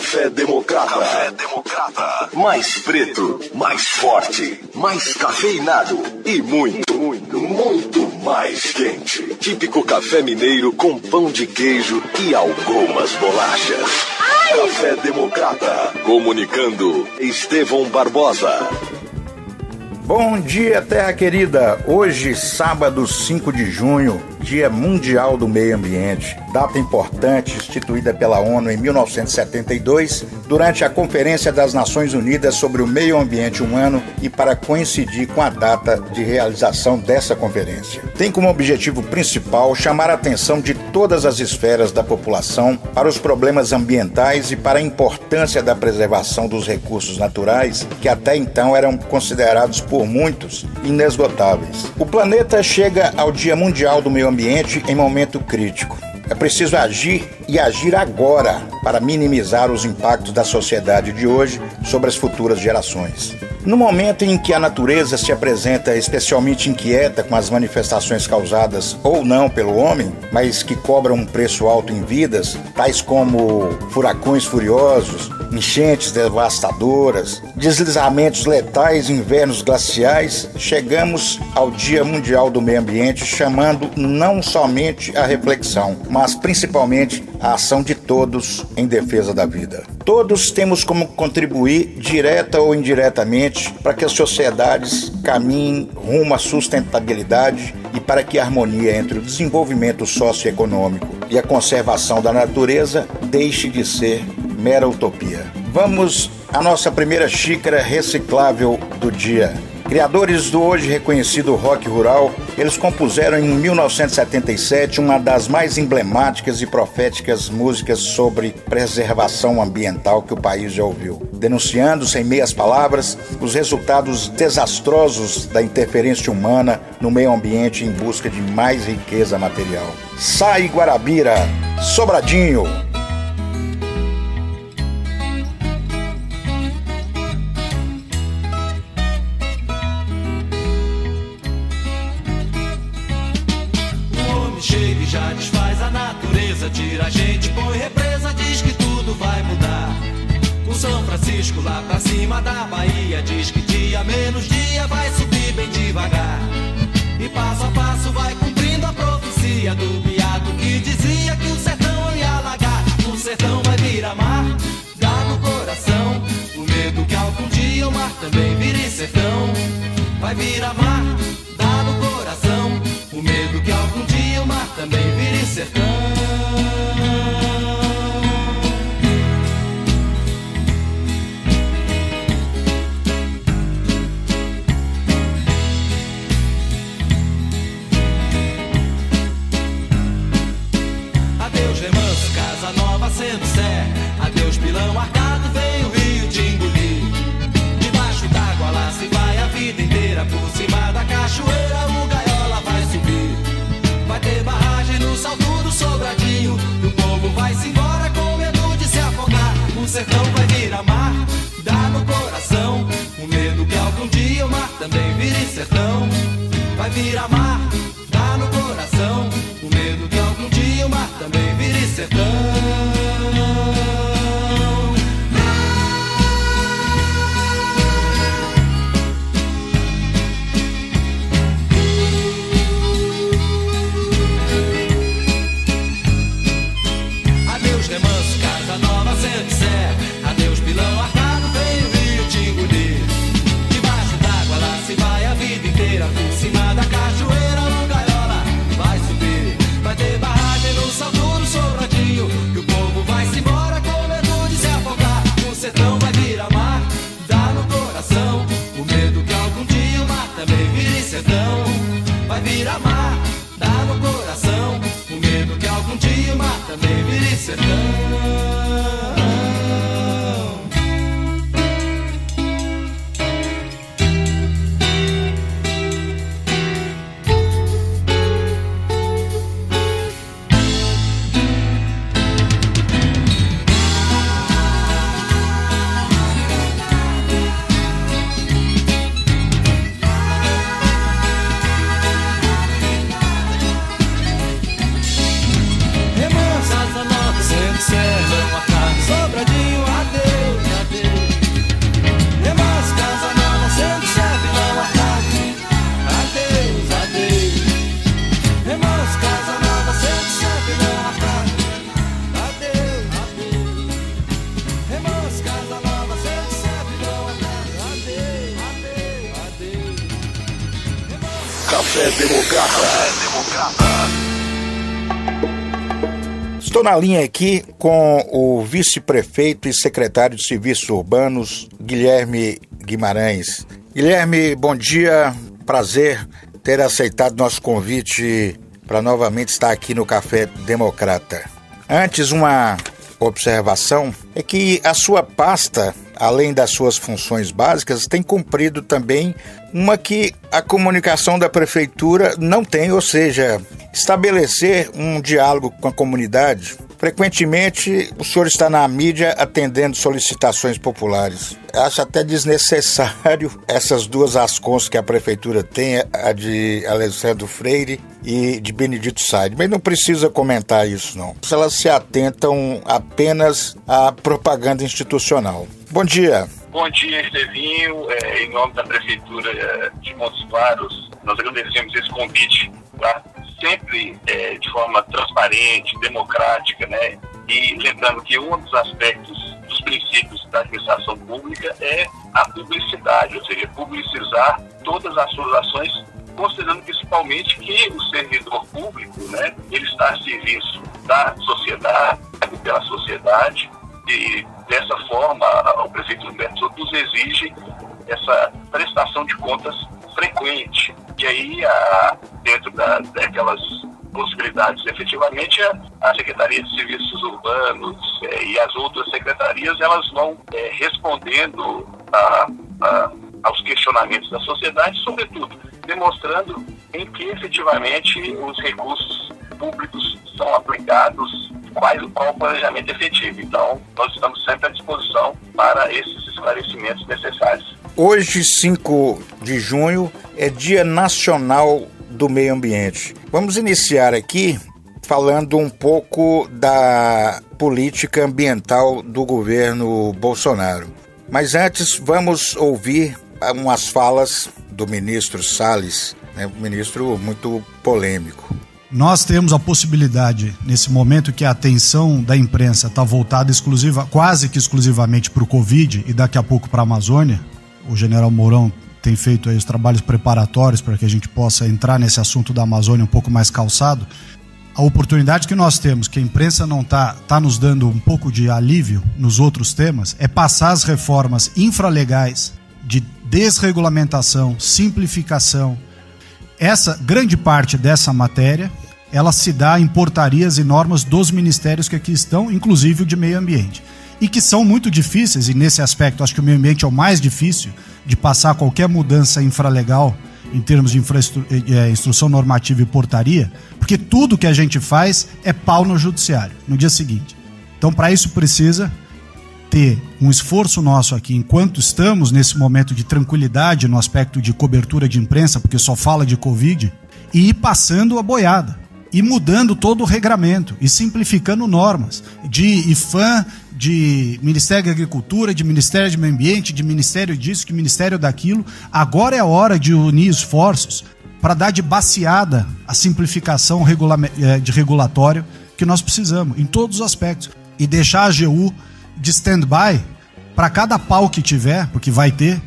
Café Democrata. Café Democrata. Mais preto, mais forte, mais cafeinado e muito, muito, muito mais quente. Típico café mineiro com pão de queijo e algumas bolachas. Ai. Café Democrata. Comunicando Estevão Barbosa. Bom dia, terra querida. Hoje, sábado 5 de junho, Dia Mundial do Meio Ambiente, data importante instituída pela ONU em 1972 durante a Conferência das Nações Unidas sobre o Meio Ambiente Humano e para coincidir com a data de realização dessa conferência. Tem como objetivo principal chamar a atenção de todas as esferas da população para os problemas ambientais e para a importância da preservação dos recursos naturais que até então eram considerados por muitos inesgotáveis. O planeta chega ao Dia Mundial do Meio ambiente em momento crítico. É preciso agir e agir agora para minimizar os impactos da sociedade de hoje sobre as futuras gerações. No momento em que a natureza se apresenta especialmente inquieta com as manifestações causadas ou não pelo homem, mas que cobram um preço alto em vidas, tais como furacões furiosos, enchentes devastadoras, deslizamentos letais, invernos glaciais, chegamos ao Dia Mundial do Meio Ambiente chamando não somente a reflexão, mas principalmente a ação de todos em defesa da vida. Todos temos como contribuir, direta ou indiretamente, para que as sociedades caminhem rumo à sustentabilidade e para que a harmonia entre o desenvolvimento socioeconômico e a conservação da natureza deixe de ser mera utopia. Vamos à nossa primeira xícara reciclável do dia. Criadores do hoje reconhecido rock rural, eles compuseram em 1977 uma das mais emblemáticas e proféticas músicas sobre preservação ambiental que o país já ouviu, denunciando, sem meias palavras, os resultados desastrosos da interferência humana no meio ambiente em busca de mais riqueza material. Sai Guarabira, Sobradinho, da Bahia diz que dia menos dia vai subir bem devagar. E passo a passo vai cumprindo a profecia do beato que dizia que o sertão ia alagar. O sertão vai virar mar, dá no coração. O medo que algum dia o mar também vire sertão. Vai virar mar, dá no coração. O medo que algum dia o mar também vire sertão. Santa na linha aqui com o vice-prefeito e secretário de Serviços Urbanos, Guilherme Guimarães. Guilherme, bom dia. Prazer ter aceitado nosso convite para novamente estar aqui no Café Democrata. Antes, uma observação é que a sua pasta, além das suas funções básicas, tem cumprido também uma que a comunicação da prefeitura não tem, ou seja, estabelecer um diálogo com a comunidade. Frequentemente, o senhor está na mídia atendendo solicitações populares. Acho até desnecessário essas duas ascons que a prefeitura tem, a de Alessandro Freire e de Benedito Said, mas não precisa comentar isso não. Elas se atentam apenas à propaganda institucional. Bom dia. Bom dia, Estevinho. É, em nome da Prefeitura de Montes Claros, nós agradecemos esse convite, tá? sempre é, de forma transparente, democrática, né? E lembrando que um dos aspectos dos princípios da administração pública é a publicidade, ou seja, publicizar todas as suas ações, considerando principalmente que o servidor público, né, ele está a serviço da sociedade, pela sociedade, e dessa forma o prefeito Humberto nos exige essa prestação de contas frequente. E aí, a, dentro da, daquelas possibilidades, efetivamente, a, a Secretaria de Serviços Urbanos é, e as outras secretarias, elas vão é, respondendo a, a, aos questionamentos da sociedade, sobretudo demonstrando em que efetivamente os recursos públicos são aplicados qual, qual o planejamento efetivo. Então, nós estamos sempre à disposição para esses esclarecimentos necessários. Hoje, 5 de junho, é Dia Nacional do Meio Ambiente. Vamos iniciar aqui falando um pouco da política ambiental do governo Bolsonaro. Mas antes, vamos ouvir umas falas do ministro Salles, né, um ministro muito polêmico. Nós temos a possibilidade, nesse momento que a atenção da imprensa está voltada exclusiva, quase que exclusivamente para o Covid e daqui a pouco para a Amazônia, o general Mourão tem feito aí os trabalhos preparatórios para que a gente possa entrar nesse assunto da Amazônia um pouco mais calçado. A oportunidade que nós temos, que a imprensa não está tá nos dando um pouco de alívio nos outros temas, é passar as reformas infralegais de desregulamentação, simplificação, essa grande parte dessa matéria, ela se dá em portarias e normas dos ministérios que aqui estão, inclusive o de meio ambiente. E que são muito difíceis, e nesse aspecto acho que o meio ambiente é o mais difícil de passar qualquer mudança infralegal em termos de infraestru é, instrução normativa e portaria, porque tudo que a gente faz é pau no judiciário no dia seguinte. Então, para isso precisa ter um esforço nosso aqui, enquanto estamos nesse momento de tranquilidade no aspecto de cobertura de imprensa, porque só fala de Covid, e ir passando a boiada, e mudando todo o regramento, e simplificando normas de IFAM, de Ministério da Agricultura, de Ministério de Meio Ambiente, de Ministério disso, de Ministério daquilo. Agora é a hora de unir esforços para dar de baseada a simplificação eh, de regulatório que nós precisamos, em todos os aspectos. E deixar a AGU de stand-by para cada pau que tiver, porque vai ter,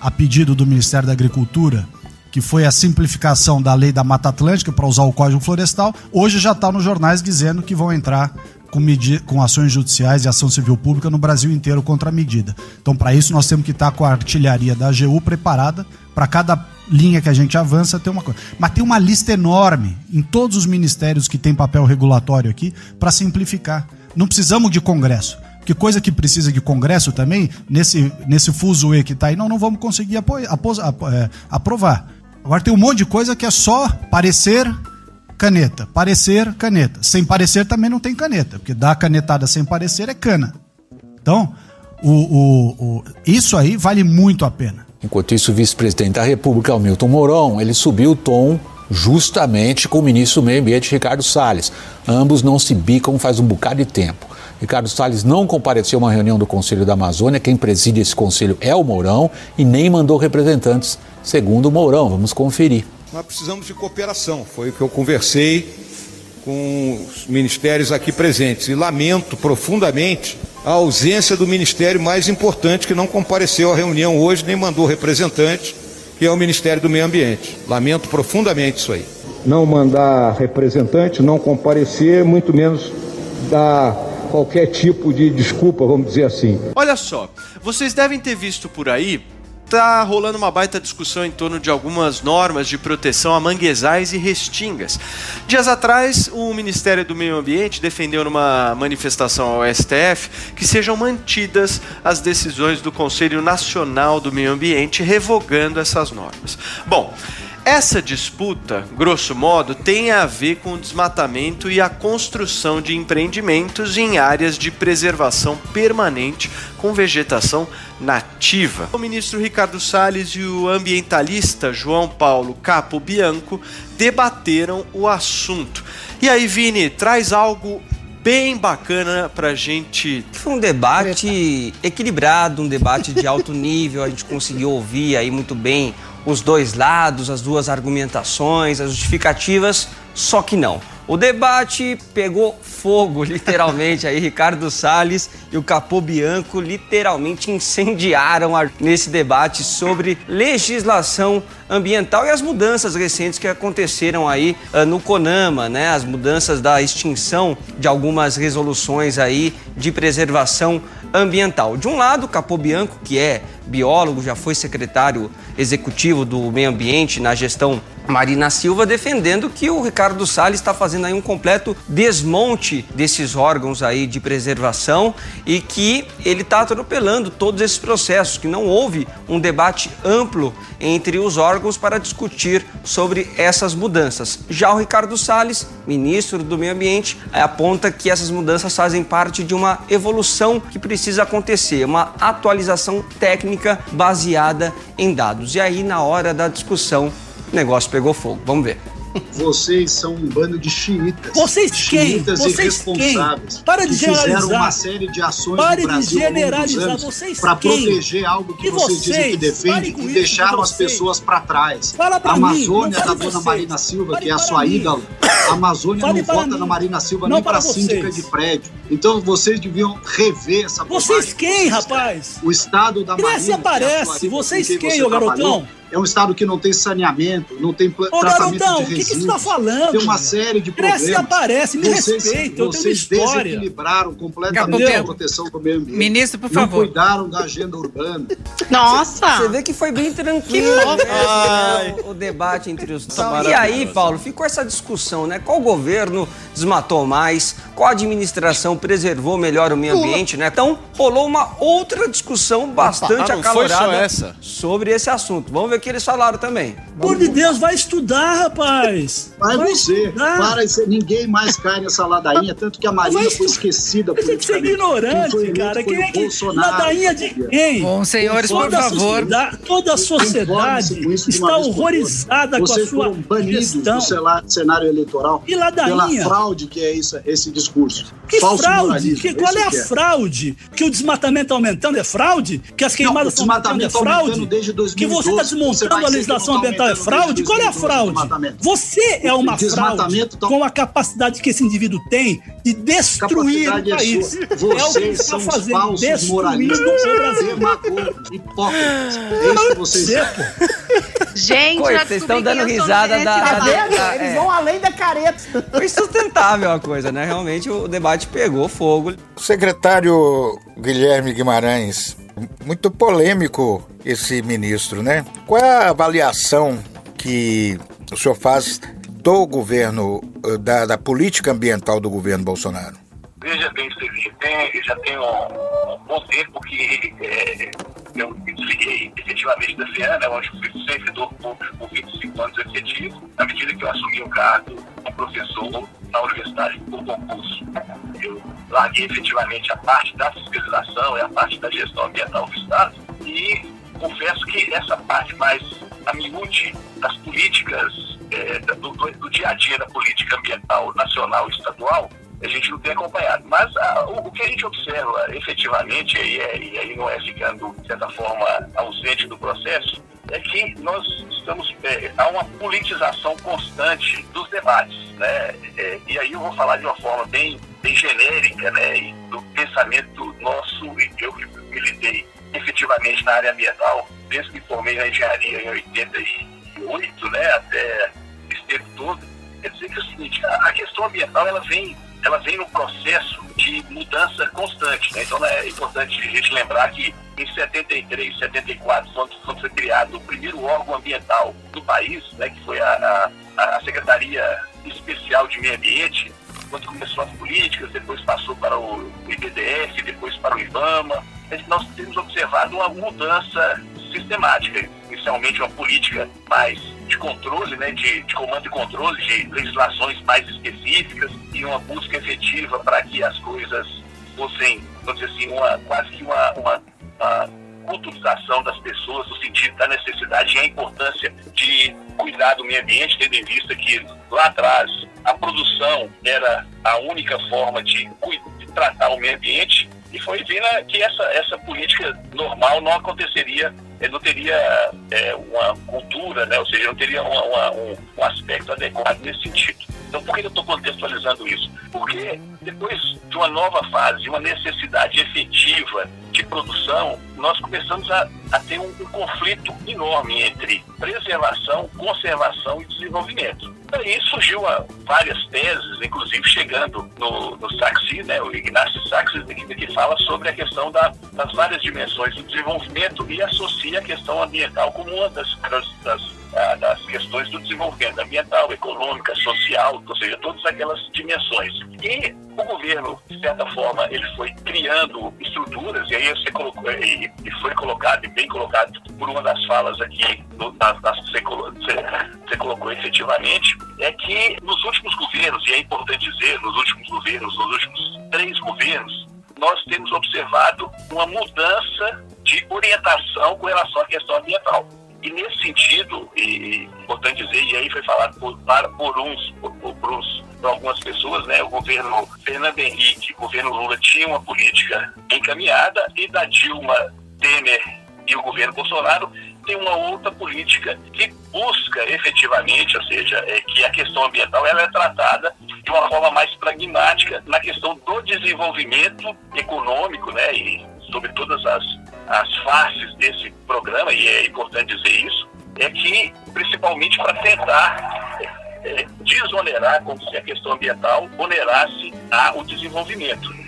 a pedido do Ministério da Agricultura, que foi a simplificação da lei da Mata Atlântica para usar o Código Florestal, hoje já está nos jornais dizendo que vão entrar com, com ações judiciais e ação civil pública no Brasil inteiro contra a medida. Então, para isso, nós temos que estar tá com a artilharia da AGU preparada para cada linha que a gente avança ter uma coisa. Mas tem uma lista enorme em todos os ministérios que tem papel regulatório aqui para simplificar. Não precisamos de Congresso. Que coisa que precisa de Congresso também, nesse, nesse fuso E que está aí, não, não vamos conseguir apoio, apos, é, aprovar. Agora tem um monte de coisa que é só parecer caneta. Parecer, caneta. Sem parecer também não tem caneta, porque dar canetada sem parecer é cana. Então, o, o, o, isso aí vale muito a pena. Enquanto isso, o vice-presidente da República, Milton Mourão, ele subiu o tom justamente com o ministro do Meio Ambiente, Ricardo Salles. Ambos não se bicam faz um bocado de tempo. Ricardo Salles não compareceu a uma reunião do Conselho da Amazônia, quem preside esse conselho é o Mourão, e nem mandou representantes, segundo o Mourão. Vamos conferir. Nós precisamos de cooperação, foi o que eu conversei com os ministérios aqui presentes, e lamento profundamente a ausência do ministério mais importante que não compareceu à reunião hoje, nem mandou representante, que é o Ministério do Meio Ambiente. Lamento profundamente isso aí. Não mandar representante, não comparecer, muito menos dar qualquer tipo de desculpa, vamos dizer assim. Olha só, vocês devem ter visto por aí tá rolando uma baita discussão em torno de algumas normas de proteção a manguezais e restingas. Dias atrás, o Ministério do Meio Ambiente defendeu numa manifestação ao STF que sejam mantidas as decisões do Conselho Nacional do Meio Ambiente revogando essas normas. Bom, essa disputa, grosso modo, tem a ver com o desmatamento e a construção de empreendimentos em áreas de preservação permanente com vegetação nativa. O ministro Ricardo Salles e o ambientalista João Paulo Capo Bianco debateram o assunto. E aí, Vini, traz algo bem bacana pra gente. Foi um debate equilibrado, um debate de alto nível, a gente conseguiu ouvir aí muito bem os dois lados, as duas argumentações, as justificativas, só que não. O debate pegou fogo, literalmente. Aí Ricardo Salles e o Capô Bianco literalmente incendiaram nesse debate sobre legislação ambiental e as mudanças recentes que aconteceram aí uh, no CONAMA, né? As mudanças da extinção de algumas resoluções aí de preservação ambiental. De um lado, Capô Bianco, que é biólogo, já foi secretário executivo do meio ambiente na gestão Marina Silva defendendo que o Ricardo Salles está fazendo aí um completo desmonte desses órgãos aí de preservação e que ele está atropelando todos esses processos, que não houve um debate amplo entre os órgãos para discutir sobre essas mudanças. Já o Ricardo Salles, ministro do Meio Ambiente, aponta que essas mudanças fazem parte de uma evolução que precisa acontecer, uma atualização técnica baseada em dados. E aí, na hora da discussão, o negócio pegou fogo. Vamos ver. Vocês são um bando de xiitas. Vocês quem? Xiitas Vocês irresponsáveis. quem? Para de que fizeram generalizar. uma série de ações Pare no de Brasil generalizar. Vocês para proteger algo que E vocês, dizem que vocês? Com e deixaram as vocês. pessoas para trás. Fala pra a mim, Amazônia não da dona vocês. Marina Silva, Fale que é a para sua mim. ídola. A Amazônia Fale não para vota mim. na Marina Silva Não nem para para síndica vocês. de prédio. Então vocês deviam rever essa Vocês bobagem. quem, rapaz? O estado da Cresce e Marina. que é aparece. Vocês quem, ô garotão? É um estado que não tem saneamento, não tem Ô, tratamento garotão, de o que, que você resíduos. tá falando? Tem uma série de Cresce problemas. e aparece, me vocês, respeita, eu tenho uma vocês história. desequilibraram completamente Gabriel, a proteção do meio ambiente. Ministro, por Não favor. cuidaram da agenda urbana. Nossa! Você vê que foi bem tranquilo né, o, o debate entre os. E aí, Paulo, ficou essa discussão, né? Qual governo desmatou mais? Qual administração preservou melhor o meio ambiente, né? Então, rolou uma outra discussão bastante ah, não foi só acalorada essa. sobre esse assunto. Vamos ver que eles falaram também. Por de Deus, vai estudar, rapaz. Vai você, estudar. para isso, ninguém mais cai nessa ladainha, tanto que a Marina Vai foi esquecida Deixa de ser politicamente. Quem foi ignorante, cara. Quem é que. Ladainha de quem? Bom, senhores, por Toda a favor. sociedade, toda a sociedade está por horrorizada com a sua gestão. do cenário eleitoral E ladainha? pela fraude que é isso, esse discurso. Que Falso fraude? Que, qual é a que fraude? Que o desmatamento está aumentando é fraude? Que as queimadas estão aumentando é fraude? desde 2012, que você está desmontando vai a dizer legislação ambiental é fraude? Qual é a 2012 o fraude? Você é uma fraude com a capacidade que esse indivíduo tem de destruir o é país. sua. é o que Vocês está fazendo, moralistas, o Brasil. demagogos, hipócritas. É isso que vocês Você. Gente, vocês estão dando risada gente. da- da- da- Eles é. vão além da careta. Foi sustentável a coisa, né? Realmente o debate pegou fogo. O secretário Guilherme Guimarães, muito polêmico esse ministro, né? Qual é a avaliação que o senhor faz do governo, eh, da, da política ambiental do governo Bolsonaro? Veja bem, tem, já tem um, um bom tempo que é, eu me desliguei efetivamente da FIANA, onde eu fui servidor público por 25 anos efetivo, na medida que eu assumi o cargo como professor na universidade por concurso. Eu larguei efetivamente a parte da fiscalização e a parte da gestão ambiental do Estado e confesso que essa parte mais a das políticas, é, do, do- do dia a dia da política ambiental nacional e estadual, a gente não tem acompanhado. Mas ah, o, o que a gente observa efetivamente, e, é- e aí não é ficando, de certa forma, ausente do processo, é que nós estamos. é, há uma politização constante dos debates. Né? É, e aí eu vou falar de uma forma bem, bem genérica, né? do pensamento nosso, e eu que militei efetivamente na área ambiental desde que me formei na engenharia em 88, né, até esse tempo todo, quer dizer que é o seguinte, a, a questão ambiental ela vem, ela vem no processo de mudança constante. Né? Então é importante a gente lembrar que em 73, 74, quando, quando foi criado o primeiro órgão ambiental do país, né, que foi a, a, a Secretaria Especial de Meio Ambiente, quando começou as políticas, depois passou para o IBDF, depois para o IBAMA, nós temos observado uma mudança sistemática. Inicialmente uma política mais de controle, né, de, de comando e controle, de legislações mais específicas e uma busca efetiva para que as coisas fossem, vamos dizer assim, uma, quase que uma, uma, uma culturização das pessoas no sentido da necessidade e a importância de cuidar do meio ambiente, tendo em vista que lá atrás a produção era a única forma de, de tratar o meio ambiente e foi vendo que essa, essa política normal não aconteceria, eh, não teria é, uma cultura, né? ou seja, não teria uma, uma, um, um aspecto adequado nesse sentido. Então, por que eu estou contextualizando isso? Porque depois de uma nova fase, uma necessidade efetiva de produção, nós começamos a, a ter um, um, conflito enorme entre preservação, conservação e desenvolvimento. Daí surgiu a, várias teses, inclusive chegando no, no Saxi, né, o Ignacio Saxi, que, que fala sobre a questão da, das várias dimensões do desenvolvimento e associa a questão ambiental como uma das, das das questões do desenvolvimento ambiental, econômica, social, ou seja, todas aquelas dimensões. E o governo, de certa forma, ele foi criando estruturas, e aí você colocou, e, foi colocado, e bem colocado por uma das falas aqui, você, você, você colocou efetivamente, é que nos últimos governos, e é importante dizer, nos últimos governos, nos últimos três governos, nós temos observado uma mudança de orientação com relação à questão ambiental. E nesse sentido, e importante dizer, e aí foi falado por, por uns, por, por, uns, por algumas pessoas, né, o governo Fernando Henrique, o governo Lula tinha uma política encaminhada e da Dilma Temer e o governo Bolsonaro tem uma outra política que busca efetivamente, ou seja, é que a questão ambiental ela é tratada de uma forma mais pragmática na questão do desenvolvimento econômico, né, e sobre todas as as faces desse programa, e é importante dizer isso, é que, principalmente para tentar é, desonerar, como se a questão ambiental onerasse a, o desenvolvimento.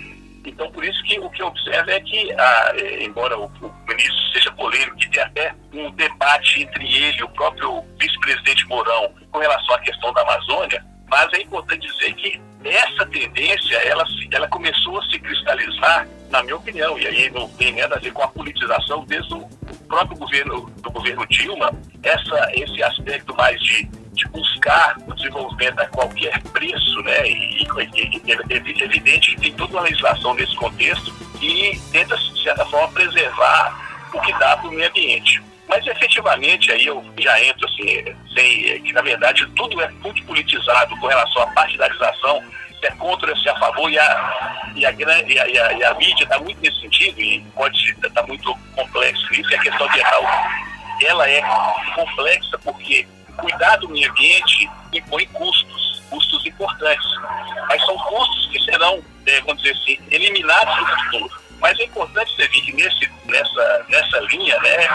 Então, por isso que o que eu observo é que, a, é, embora o, o, ministro seja polêmico, que tem até um debate entre ele e o próprio vice-presidente Mourão com relação à questão da Amazônia, mas é importante dizer que essa tendência, ela, ela começou a se cristalizar, na minha opinião, e aí não tem nada a ver com a politização desde o próprio governo, do governo Dilma, essa, esse aspecto mais de, de buscar o desenvolvimento a qualquer preço, né, e, e, e é evidente que tem toda uma legislação nesse contexto e tenta, de certa forma, preservar o que dá para o meio ambiente. Mas efetivamente aí eu já entro assim, sem, que na verdade tudo é muito politizado com relação à partidarização, se é contra, se é a favor, e a, e a, e a, e a, e a mídia está muito nesse sentido, e pode estar tá muito complexo isso, e a questão ambiental ela é complexa porque cuidar do meio ambiente impõe custos, custos importantes, mas são custos que serão, é, vamos dizer assim, eliminados no futuro mas é importante ver que nesse, nessa, nessa linha, né,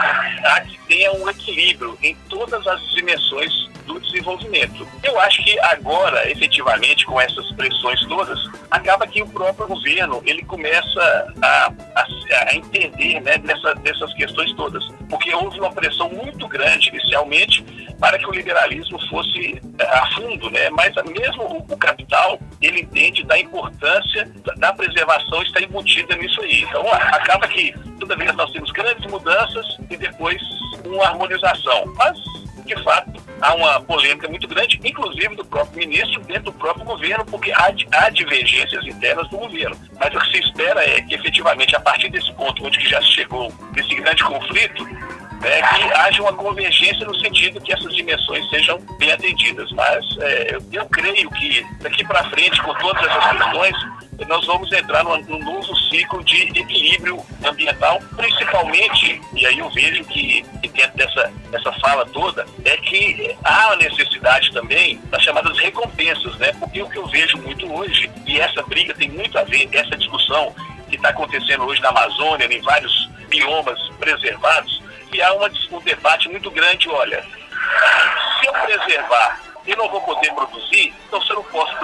há que tenha um equilíbrio em todas as dimensões do desenvolvimento. Eu acho que agora, efetivamente, com essas pressões todas, acaba que o próprio governo ele começa a, a, a entender né, dessa, dessas questões todas, porque houve uma pressão muito grande inicialmente para que o liberalismo fosse eh, a fundo, né? Mas mesmo o, capital ele entende da importância da preservação está embutida nisso aí. Então acaba que toda vez nós temos grandes mudanças e depois uma harmonização. Mas de fato, há uma polêmica muito grande, inclusive do próprio ministro, dentro do próprio governo, porque há, há divergências internas do governo. Mas o que se espera é que, efetivamente, a partir desse ponto onde já chegou esse grande conflito, né, que haja uma convergência no sentido que essas dimensões sejam bem atendidas. Mas é, eu creio que daqui para frente, com todas essas questões, nós vamos entrar num, num, novo ciclo de equilíbrio ambiental, principalmente, e aí eu vejo que, dentro dessa, dessa fala toda, é que há a necessidade também das chamadas recompensas, né? Porque o que eu vejo muito hoje, e essa briga tem muito a ver, essa discussão que está acontecendo hoje na Amazônia, em vários biomas preservados, que há uma, um debate muito grande, olha, se eu preservar eu não vou poder produzir, então se eu não posso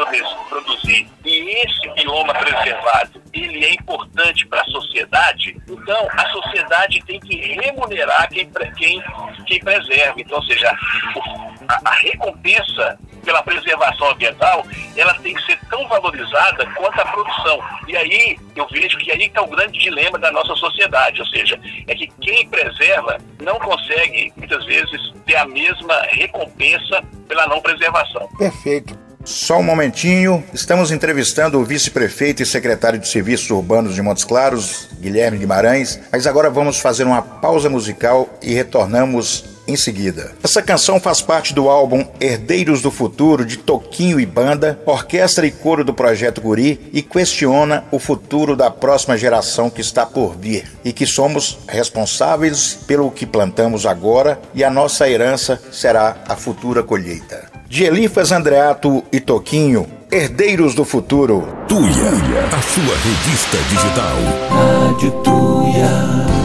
produzir, e esse bioma preservado, ele é importante para a sociedade, então a sociedade tem que remunerar quem, quem, quem preserva. Então, ou seja, a, a recompensa pela preservação ambiental, ela tem que ser tão valorizada quanto a produção. E aí eu vejo que aí está o grande dilema da nossa sociedade, ou seja, é que quem preserva não consegue, muitas vezes, ter a mesma recompensa pela não preservação. Perfeito. Só um momentinho, estamos entrevistando o vice-prefeito e secretário de Serviços Urbanos de Montes Claros, Guilherme Guimarães, mas agora vamos fazer uma pausa musical e retornamos em seguida. Essa canção faz parte do álbum Herdeiros do Futuro de Toquinho e Banda, orquestra e coro do Projeto Guri e questiona o futuro da próxima geração que está por vir e que somos responsáveis pelo que plantamos agora e a nossa herança será a futura colheita. De Elifas Andreato e Toquinho, Herdeiros do Futuro. Tuia, a sua revista digital. Rádio Tuia.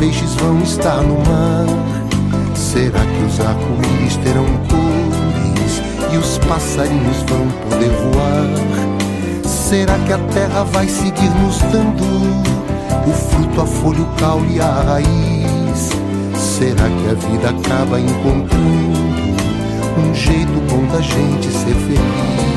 Peixes vão estar no mar? Será que os arco-íris terão cores e os passarinhos vão poder voar? Será que a terra vai seguir nos dando o fruto, a folha, o caule e a raiz? Será que a vida acaba encontrando um jeito bom da gente ser feliz?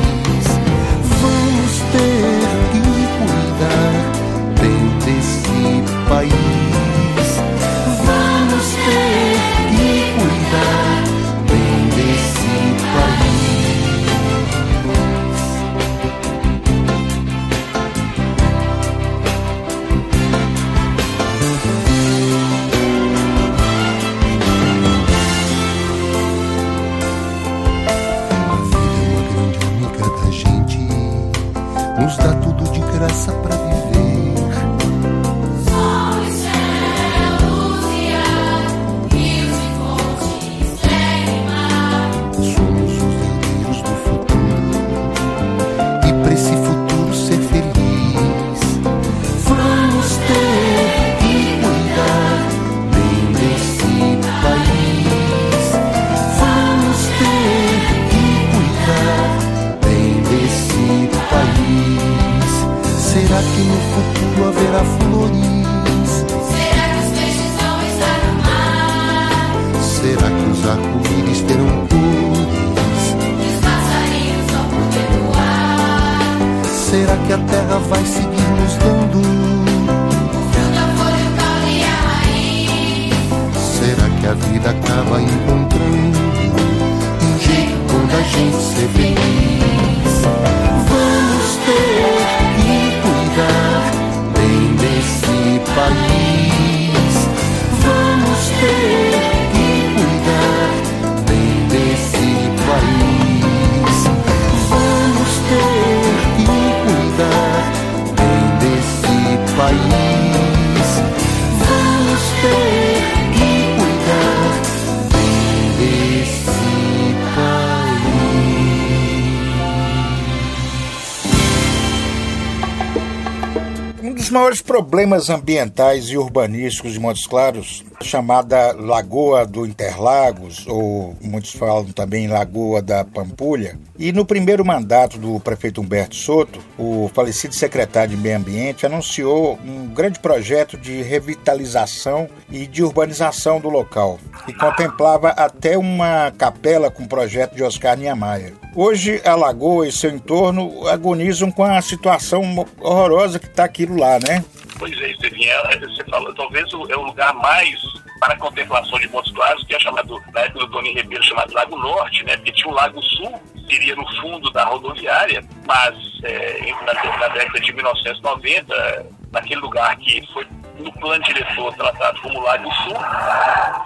first problemas ambientais e urbanísticos de Montes Claros, chamada Lagoa do Interlagos, ou muitos falam também Lagoa da Pampulha, e no primeiro mandato do prefeito Humberto Soto, o falecido secretário de Meio Ambiente anunciou um grande projeto de revitalização e de urbanização do local, e contemplava até uma capela com projeto de Oscar Niemeyer. Hoje, a lagoa e seu entorno agonizam com a situação horrorosa que está aquilo lá, né? Pois é, Estevinha, você falou, talvez é o lugar mais para contemplação de Montes Claros, que é chamado, na época do Tony Ribeiro, chamado Lago Norte, né? Porque tinha o Lago Sul, seria no fundo da rodoviária, mas é, na, na década de 1990, naquele lugar que foi no plano diretor tratado como Lago Sul,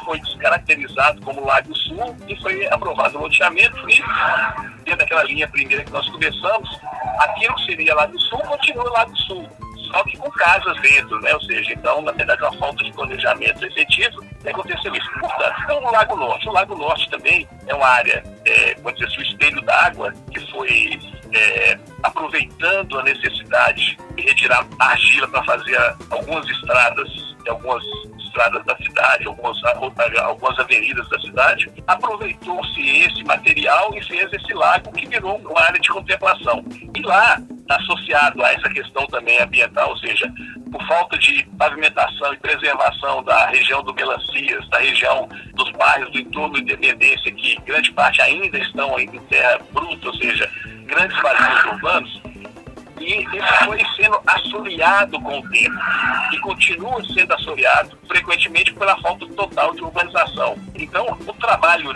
foi descaracterizado como Lago Sul e foi aprovado o loteamento e dentro daquela linha primeira que nós começamos, aquilo que seria Lago Sul continua Lago Sul só que com casas dentro, né? Ou seja, então, na verdade, uma falta de planejamento efetivo e aconteceu isso. Portanto, então, o Lago Norte. O Lago Norte também é uma área, é, dizer assim, o espelho d'água, que foi é, aproveitando a necessidade de retirar argila para fazer algumas estradas, algumas estradas da cidade, algumas, algumas avenidas da cidade, aproveitou-se esse material e fez esse lago que virou uma área de contemplação. E lá, associado a essa questão também ambiental, ou seja, por falta de pavimentação e preservação da região do Melancias, da região dos bairros do entorno da Independência, que grande parte ainda estão em terra bruta, ou seja, grandes vazios urbanos, e isso foi sendo assoreado com o tempo e continua sendo assoreado frequentemente pela falta total de urbanização. Então, o trabalho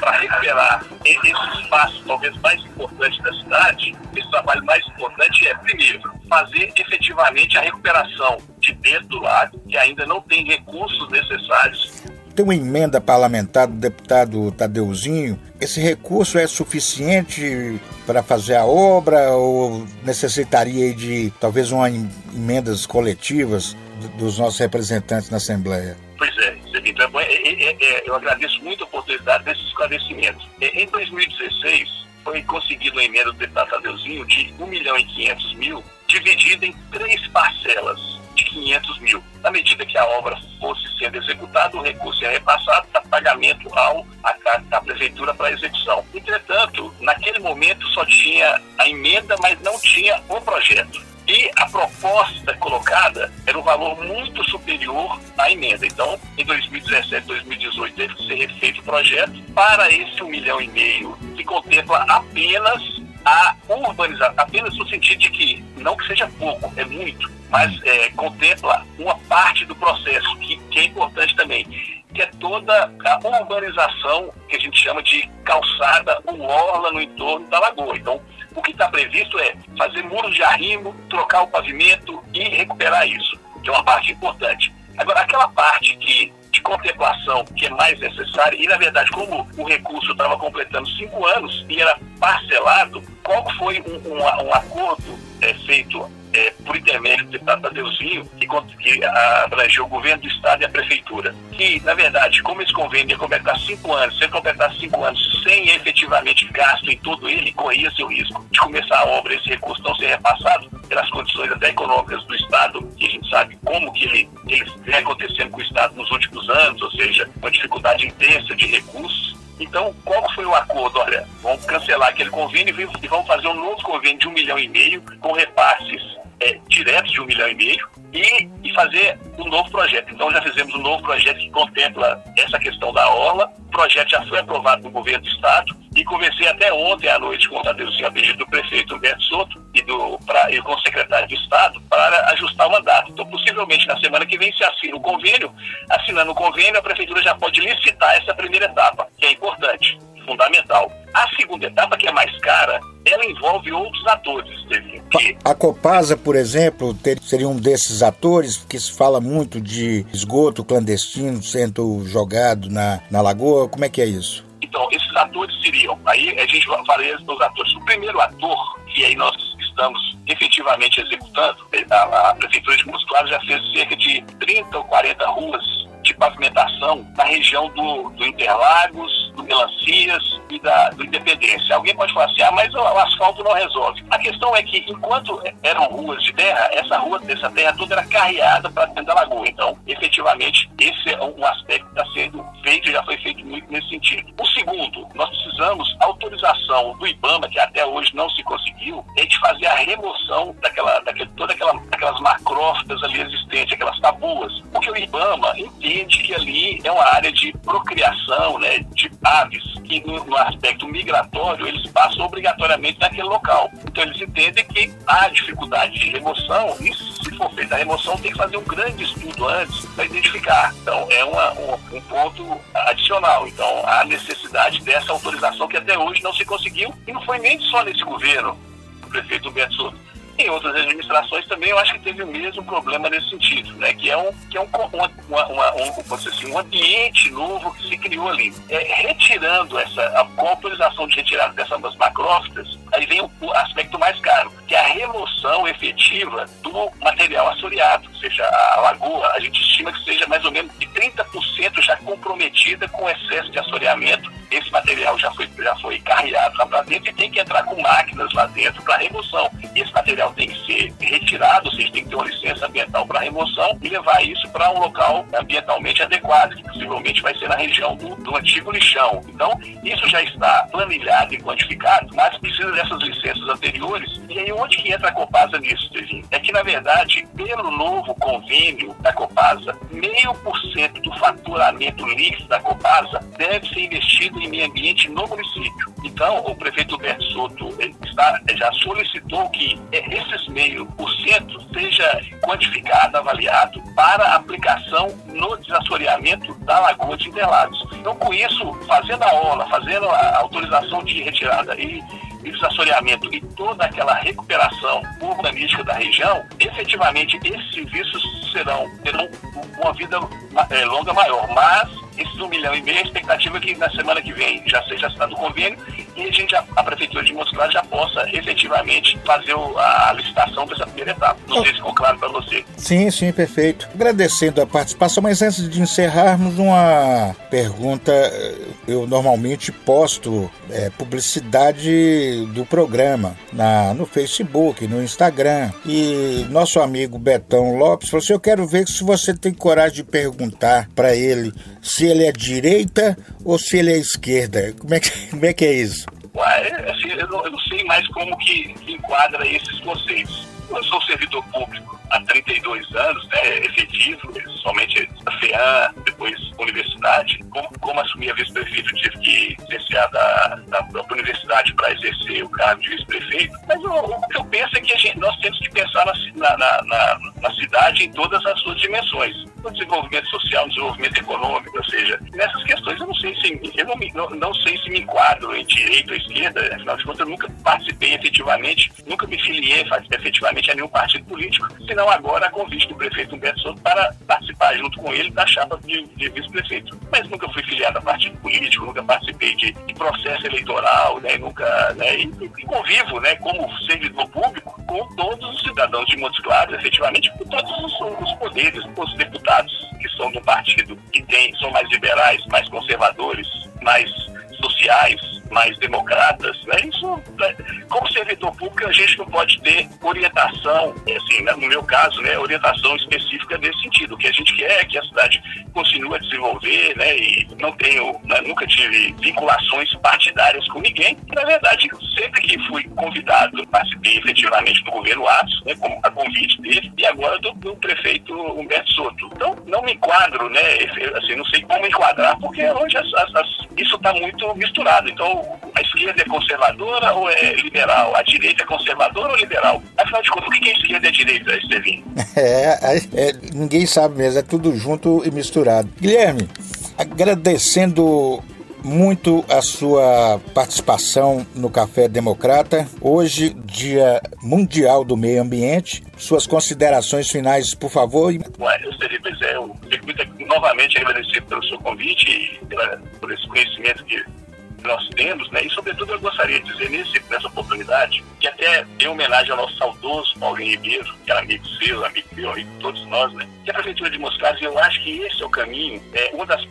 para recuperar esse espaço talvez mais importante da cidade, esse trabalho mais importante é, primeiro, fazer efetivamente a recuperação de dentro do lago, que ainda não tem recursos necessários tem uma emenda parlamentar do deputado Tadeuzinho. Esse recurso é suficiente para fazer a obra ou necessitaria de talvez uma emendas coletivas dos nossos representantes na Assembleia? Pois é, então, é, é, é, eu agradeço muito a oportunidade desse esclarecimento. Em 2016, foi conseguida uma emenda do deputado Tadeuzinho de 1 milhão e 500 mil, dividida em três parcelas de 500 mil. Na medida que a obra fosse sendo executada, o recurso é repassado para pagamento ao à, prefeitura para execução. Entretanto, naquele momento só tinha a emenda, mas não tinha o projeto. E a proposta colocada era um valor muito superior à emenda. Então, em 2017, 2018, teve que ser refeito o projeto para esse um milhão e meio, que contempla apenas a urbanização, apenas no sentido de que, não que seja pouco, é muito, mas é, contempla uma parte do processo que, que é importante também, que é toda a urbanização que a gente chama de calçada ou orla no entorno da lagoa. Então, o que está previsto é fazer muros de arrimo, trocar o pavimento e recuperar isso, que é uma parte importante. Agora, aquela parte que de contemplação que é mais necessária, e na verdade, como o recurso estava completando cinco anos e era parcelado, qual foi um, um, um acordo é, feito é, por intermédio do deputado Tadeuzinho, que, que abrangeu o governo do estado e a prefeitura. Que, na verdade, como esse convênio ia completar cinco anos, se ele completar cinco anos sem efetivamente gasto em todo ele, corria-se o risco de começar a obra esse recurso não ser repassado pelas condições até econômicas do estado, que a gente sabe como que ele, ele vem acontecendo com o estado nos últimos anos, ou seja, uma dificuldade intensa de recursos. Então, qual foi o acordo? Olha, vamos cancelar aquele convênio e vamos fazer um novo convênio de um milhão e meio com repasses é, diretos de um milhão e meio e, e fazer um novo projeto. Então já fizemos um novo projeto que contempla essa questão da orla. O projeto já foi aprovado no governo do estado e comecei até ontem à noite com o pedido do prefeito Humberto Soto e, do, pra, e com o secretário de Estado para ajustar o mandato. Então, possivelmente, na semana que vem, se assina o convênio, assinando o convênio, a prefeitura já pode licitar essa primeira etapa, que é importante fundamental. A segunda etapa, que é mais cara, ela envolve outros atores. Que... A Copasa, por exemplo, ter, seria um desses atores, que se fala muito de esgoto clandestino sendo jogado na, na lagoa. Como é que é isso? Então, esses atores seriam, aí a gente falar dos atores. O primeiro ator, que aí nós estamos efetivamente executando, a, a Prefeitura de Montes Claros já fez cerca de 30 ou 40 ruas de pavimentação na região do, do Interlagos, do Melancias e da, do Independência. Alguém pode falar assim, ah, mas o, o asfalto não resolve. A questão é que, enquanto eram ruas de terra, essa rua, essa terra toda era carreada para dentro da lagoa. Então, efetivamente, esse é um aspecto que está sendo feito, já foi feito muito nesse sentido. O segundo, nós precisamos autorização do IBAMA, que até hoje não se conseguiu, é de fazer a remoção daquela, daquele, toda aquela, aquelas macrófitas ali existentes, aquelas tabuas. Porque o IBAMA entende que ali é uma área de procriação, né, de aves, que no, no aspecto migratório eles passam obrigatoriamente naquele local. Então eles entendem que há dificuldade de remoção e se for feita a remoção tem que fazer um grande estudo antes para identificar. Então é uma, um, um ponto adicional. Então há necessidade dessa autorização que até hoje não se conseguiu e não foi nem só nesse governo, o prefeito Souto em outras administrações também eu acho que teve o mesmo problema nesse sentido, né? Que é um, que é um, uma, uma, um, assim, um ambiente novo que se criou ali. É, retirando essa, a, com autorização de retirada dessas macrófitas, aí vem o, o, aspecto mais caro, que é a remoção efetiva do material assoreado, ou seja, a lagoa, a gente estima que seja mais ou menos de 30% já comprometida com excesso de assoreamento. Esse material já foi, já foi carreado lá para dentro e tem que entrar com máquinas lá dentro para remoção. Esse material tem que ser retirado, seja, tem que ter uma licença ambiental para remoção e levar isso para um local ambientalmente adequado, que possivelmente vai ser na região do, do antigo lixão. Então, isso já está planilhado e quantificado, mas precisa dessas licenças anteriores. E aí, onde que entra a Copasa nisso, Tevinho? É que, na verdade, pelo novo convênio da Copasa, meio por cento do faturamento líquido da Copasa deve ser investido em meio ambiente no município. Então, o prefeito Humberto Soto está, já solicitou que esses meio por cento seja quantificado, avaliado para aplicação no desassoreamento da Lagoa de Interlagos. Então, com isso, fazendo a OLA, fazendo a autorização de retirada e desassoreamento e toda aquela recuperação urbanística da região, efetivamente esses serviços serão, terão uma vida é, longa maior. Mas esses um milhão e meio, a expectativa é que na semana que vem já seja assinado o convênio e a gente, a, Prefeitura de Montes Claros já possa efetivamente fazer a licitação dessa primeira etapa. Não sei se ficou claro para você. Sim, sim, perfeito. Agradecendo a participação, mas antes de encerrarmos, uma pergunta. Eu normalmente posto é, publicidade do programa na, no Facebook, no Instagram. E nosso amigo Betão Lopes falou assim: Eu quero ver se você tem coragem de perguntar para ele se ele é direita ou se ele é esquerda. Como é que, como é, que é isso? Assim, eu, não, eu não sei mais como que enquadra esses conceitos. Eu sou servidor público há 32 anos, né, efetivo, somente a FEAM, depois universidade. Como, como assumi a vice-prefeito, tive que licenciar da, da universidade para exercer o cargo de vice-prefeito. Mas o, que eu penso é que gente, nós temos que pensar na, na, na, na cidade em todas as suas dimensões no desenvolvimento social, no desenvolvimento econômico, ou seja, nessas questões eu não sei se eu não, não, não, sei se me enquadro em direita ou esquerda, afinal de contas eu nunca participei efetivamente, nunca me filiei efetivamente a nenhum partido político, senão agora a convite do prefeito Humberto Souto para participar junto com ele da chapa de, de vice-prefeito. Mas nunca fui filiado a partido político, nunca participei de, de processo eleitoral, né, nunca, né, e, e convivo, né, como servidor público com todos os cidadãos de Montes Claros, efetivamente, com todos os, os poderes, os deputados que são do partido que tem, são mais liberais, mais conservadores, mais sociais, mais democratas, né? Isso, né? como servidor público, a gente não pode ter orientação, assim, né? no meu caso, né, orientação específica nesse sentido. O que a gente quer é que a cidade continue a desenvolver, né, e não tenho, né, nunca tive vinculações partidárias com ninguém. Na verdade, sempre que fui convidado, participei efetivamente do governo Atos, né, como a convite dele, e agora do, do prefeito Humberto Soto. Então, não me enquadro, né, assim, não sei como enquadrar, porque hoje as, as, as, isso está muito misturado. Então, a esquerda é conservadora ou é liberal? A direita é conservadora ou liberal? Afinal de contas, o que é esquerda e direita, Estevinho? É, é, é, ninguém sabe mesmo, é tudo junto e misturado. Guilherme, agradecendo muito a sua participação no Café Democrata. Hoje, Dia Mundial do Meio Ambiente. Suas considerações finais, por favor. Ué, eu seria, pois é, eu fico muito, novamente agradecido pelo seu convite e pela, por esse conhecimento que nós temos, né? E sobretudo eu gostaria de dizer nesse, nessa oportunidade que até em homenagem ao nosso saudoso Paulinho Ribeiro, que era amigo seu, amigo meu, amigo de todos nós, né? Que a Prefeitura de Moscados, eu acho que esse é o caminho, é uma das,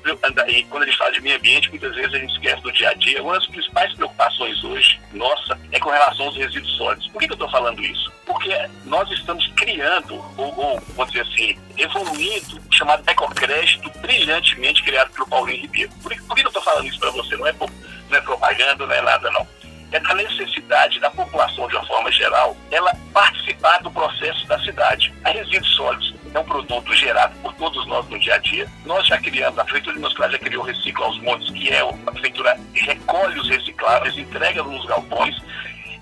quando a gente fala de meio ambiente, muitas vezes a gente esquece do dia a dia, uma das principais preocupações hoje, nossa, é com relação aos resíduos sólidos. Por que, que eu estou falando isso? Porque nós estamos criando, ou, ou vamos dizer assim, evoluindo, o chamado ecocrédito brilhantemente criado pelo Paulinho Ribeiro. Por, por que eu estou falando isso para você? Não é, não é propaganda, não é nada, não é da necessidade da população, de uma forma geral, ela participar do processo da cidade. A resíduos sólidos é um produto gerado por todos nós no dia a dia. Nós já criamos, a Prefeitura de Moscou já criou o Reciclo aos Montes, que é a Prefeitura recolhe os recicláveis, entrega nos galpões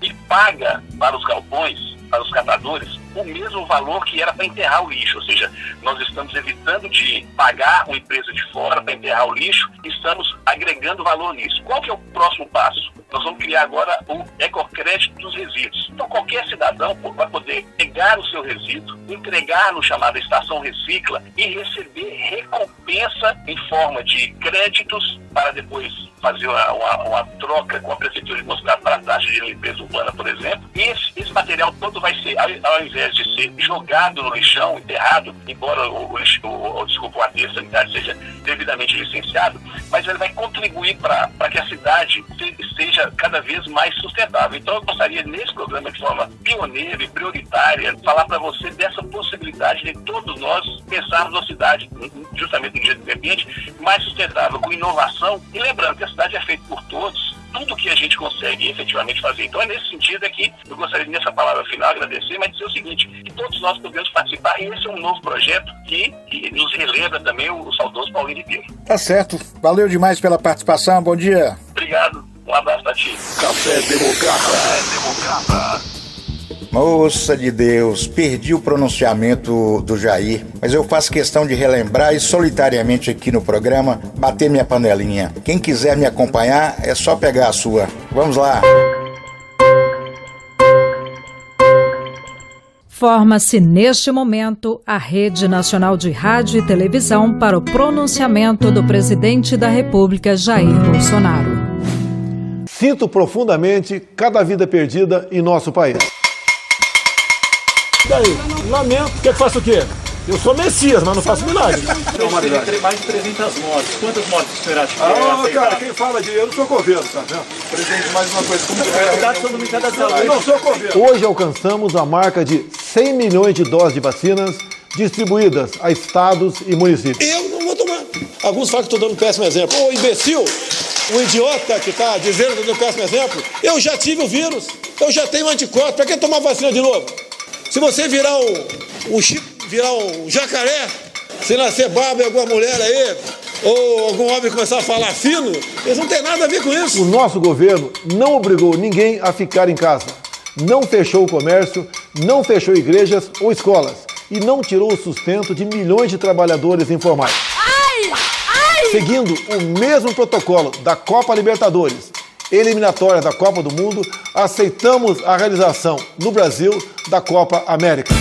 e paga para os galpões para os catadores o mesmo valor que era para enterrar o lixo. Ou seja, nós estamos evitando de pagar uma empresa de fora para enterrar o lixo estamos agregando valor nisso. Qual que é o próximo passo? Nós vamos criar agora o ecocrédito dos resíduos. Então, qualquer cidadão vai poder pegar o seu resíduo, entregar no chamado estação recicla e receber recompensa em forma de créditos para depois fazer uma, uma, uma, troca com a Prefeitura de Moscado para a taxa de limpeza urbana, por exemplo. E esse, esse material todo vai ser, ao, invés de ser jogado no lixão, enterrado, embora o, o, o, desculpa, o sanitário seja devidamente licenciado, mas ele vai contribuir para que a cidade seja cada vez mais sustentável. Então, eu gostaria, nesse programa, de forma pioneira e prioritária, falar para você dessa possibilidade de todos nós pensarmos a cidade, justamente no dia do ambiente, mais sustentável, com inovação. E lembrando que a cidade é feita por todos, tudo que a gente consegue efetivamente fazer. Então é nesse sentido aqui, eu gostaria nessa palavra final agradecer, mas dizer o seguinte, que todos nós podemos participar, e esse é um novo projeto que, que nos relembra também o, o saudoso Paulinho Ribeiro. Tá certo. Valeu demais pela participação. Bom dia. Obrigado. Um abraço pra ti. Café Democrata. Café Democrata. Moça de Deus, perdi o pronunciamento do Jair, mas eu faço questão de relembrar e solitariamente aqui no programa bater minha panelinha. Quem quiser me acompanhar é só pegar a sua. Vamos lá. Forma-se neste momento a Rede Nacional de Rádio e Televisão para o pronunciamento do presidente da República, Jair Bolsonaro. Sinto profundamente cada vida perdida em nosso país. Daí, lamento, quer que faça o quê? Eu sou Messias, mas não faço milagre. Tem mais de 300 mortes. Quantas mortes o acha que Ah, é cara, quem fala de eu não sou coveiro, tá vendo? Presidente, mais uma coisa. Como é verdade, são. Eu não sou coveiro. Hoje alcançamos a marca de 100 milhões de doses de vacinas distribuídas a estados e municípios. Eu não vou tomar. Alguns falam que estou dando um péssimo exemplo. Ô imbecil, o idiota que está dizendo que eu dando um péssimo exemplo, eu já tive o vírus, eu já tenho anticorpo, para que tomar vacina de novo? Se você virar um, um virar um jacaré, se nascer barba em alguma mulher aí, ou algum homem começar a falar fino, eles não têm nada a ver com isso. O nosso governo não obrigou ninguém a ficar em casa. Não fechou o comércio, não fechou igrejas ou escolas e não tirou o sustento de milhões de trabalhadores informais. Ai, ai. Seguindo o mesmo protocolo da Copa Libertadores, eliminatória da Copa do Mundo, aceitamos a realização no Brasil da Copa América.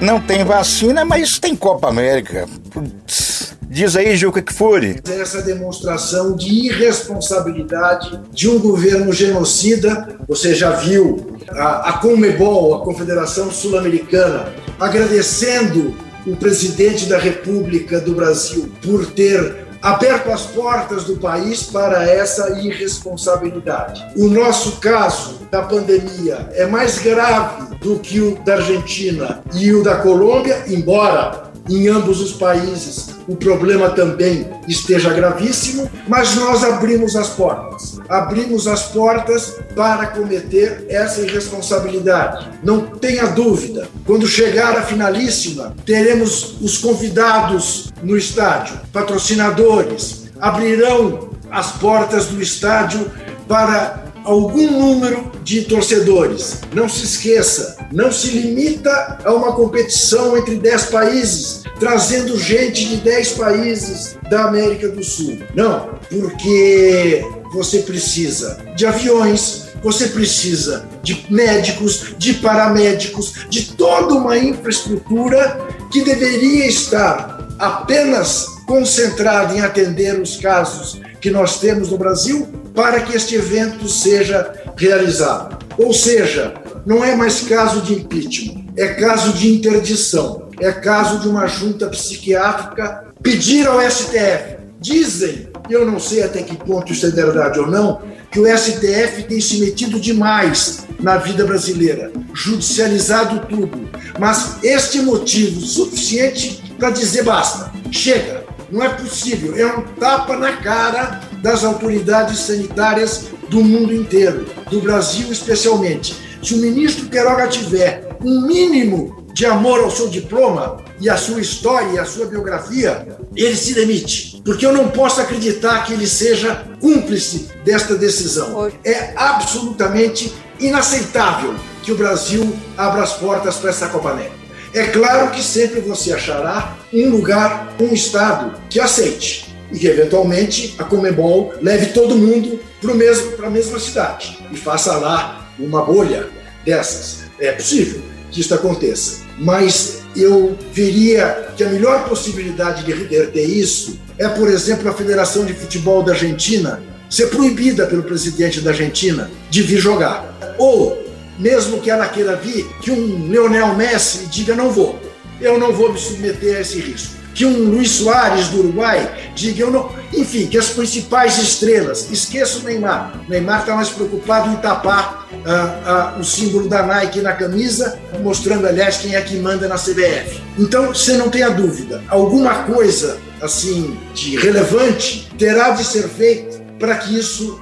Não tem vacina, mas tem Copa América. Putz. Diz aí, Juca Kfouri. Essa demonstração de irresponsabilidade de um governo genocida, você já viu a, a Conmebol, a Confederação Sul-Americana, agradecendo o presidente da República do Brasil por ter aberto as portas do país para essa irresponsabilidade. O nosso caso da pandemia é mais grave do que o da Argentina e o da Colômbia, embora em ambos os países o problema também esteja gravíssimo, mas nós abrimos as portas. Abrimos as portas para cometer essa irresponsabilidade. Não tenha dúvida, quando chegar a finalíssima, teremos os convidados no estádio, patrocinadores, abrirão as portas do estádio para algum número de torcedores. Não se esqueça, não se limita a uma competição entre 10 países, trazendo gente de 10 países da América do Sul. Não, porque você precisa de aviões, você precisa de médicos, de paramédicos, de toda uma infraestrutura que deveria estar apenas concentrada em atender os casos que nós temos no Brasil para que este evento seja realizado. Ou seja, não é mais caso de impeachment, é caso de interdição, é caso de uma junta psiquiátrica pedir ao STF. Dizem, eu não sei até que ponto isso é verdade ou não, que o STF tem se metido demais na vida brasileira, judicializado tudo. Mas este motivo suficiente para dizer basta, chega, não é possível, é um tapa na cara das autoridades sanitárias do mundo inteiro, do Brasil especialmente. Se o ministro Queiroga tiver um mínimo de amor ao seu diploma e à sua história e à sua biografia, ele se demite. Porque eu não posso acreditar que ele seja cúmplice desta decisão. É absolutamente inaceitável que o Brasil abra as portas para essa Copa América. É claro que sempre você achará um lugar, um estado que aceite e que eventualmente a Comebol leve todo mundo para a mesma cidade e faça lá uma bolha dessas. É possível que isso aconteça, mas eu veria que a melhor possibilidade de reverter isso é, por exemplo, a Federação de Futebol da Argentina ser proibida pelo presidente da Argentina de vir jogar. Ou, mesmo que ela queira vir, que um Leonel Messi diga: não vou, eu não vou me submeter a esse risco. Que um Luiz Soares do Uruguai diga: eu não. Enfim, que as principais estrelas, esqueça o Neymar. O Neymar está mais preocupado em tapar ah, ah, o símbolo da Nike na camisa, mostrando, aliás, quem é que manda na CBF. Então, você não tenha dúvida, alguma coisa assim de relevante terá de ser feita para que isso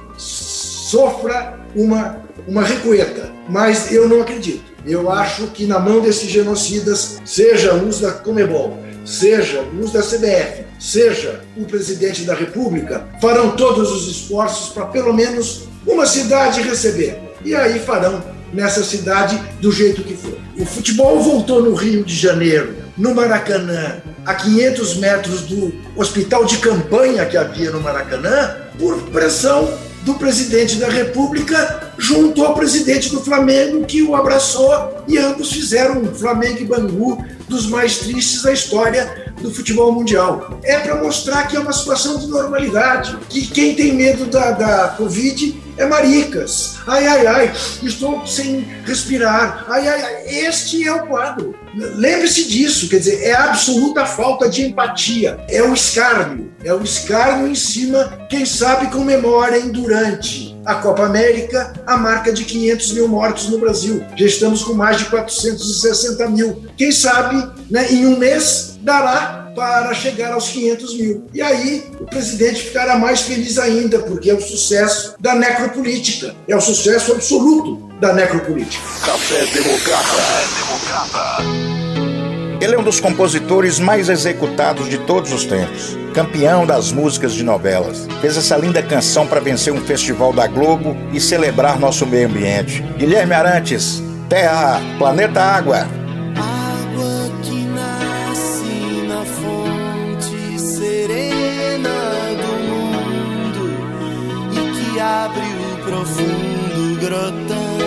sofra uma, uma recueta. Mas eu não acredito. Eu acho que na mão desses genocidas, seja os da Comebol, seja os da CBF, seja o presidente da República, farão todos os esforços para pelo menos uma cidade receber. E aí farão nessa cidade do jeito que for. O futebol voltou no Rio de Janeiro, no Maracanã, a 500 metros do hospital de campanha que havia no Maracanã, por pressão do presidente da República junto ao presidente do Flamengo, que o abraçou e ambos fizeram um Flamengo e Bangu dos mais tristes da história do futebol mundial. É para mostrar que é uma situação de normalidade, que quem tem medo da, da Covid é maricas. Ai, ai, ai, estou sem respirar. Ai, ai, ai. Este é o quadro. Lembre-se disso, quer dizer, é absoluta falta de empatia. É o escárnio. É o escárnio em cima, quem sabe comemorem durante a Copa América a marca de 500 mil mortos no Brasil. Já estamos com mais de 460 mil. Quem sabe, né, em um mês, dará para chegar aos 500 mil. E aí o presidente ficará mais feliz ainda, porque é o sucesso da necropolítica, é o sucesso absoluto da necropolítica. Café Democrata. Ele é um dos compositores mais executados de todos os tempos, campeão das músicas de novelas. Fez essa linda canção para vencer um festival da Globo e celebrar nosso meio ambiente. Guilherme Arantes, Terra, Planeta Água. Abre o profundo grotão,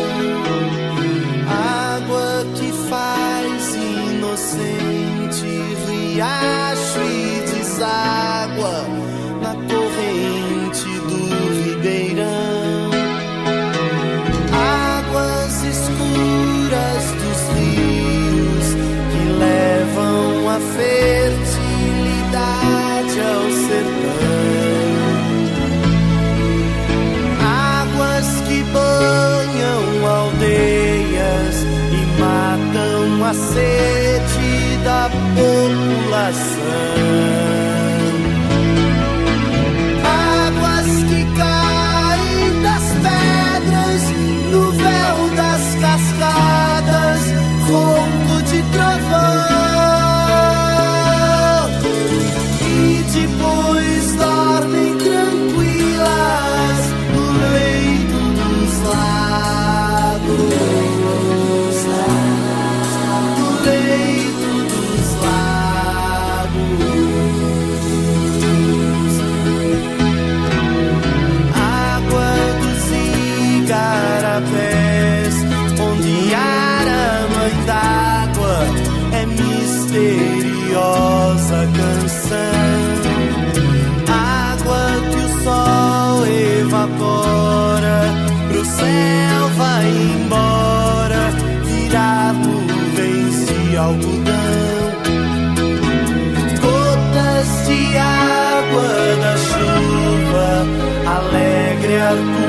água que faz inocente riacho e deságua sede da população. Alegre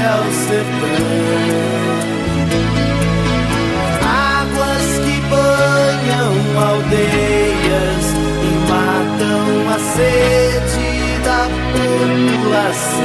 ao sertão. Águas que banham aldeias e matam a sede da população.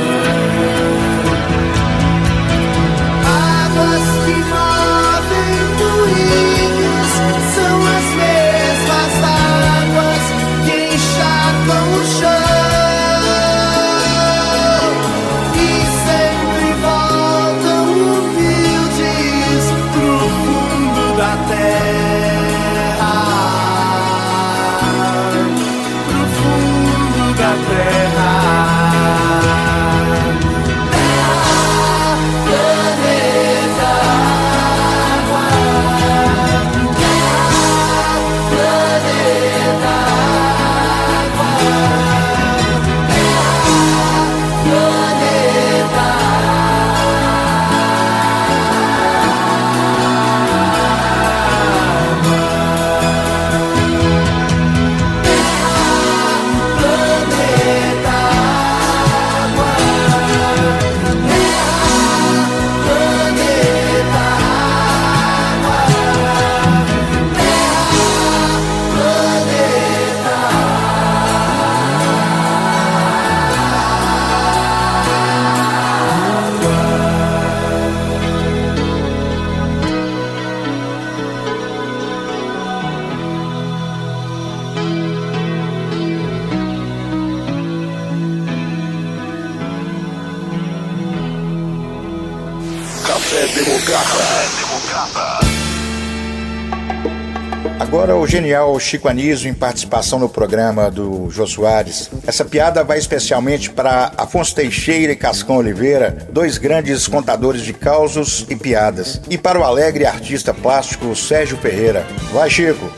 Agora o genial Chico Anísio em participação no programa do Jô Soares. Essa piada vai especialmente para Afonso Teixeira e Cascão Oliveira, dois grandes contadores de causos e piadas. E para o alegre artista plástico Sérgio Ferreira. Vai, Chico.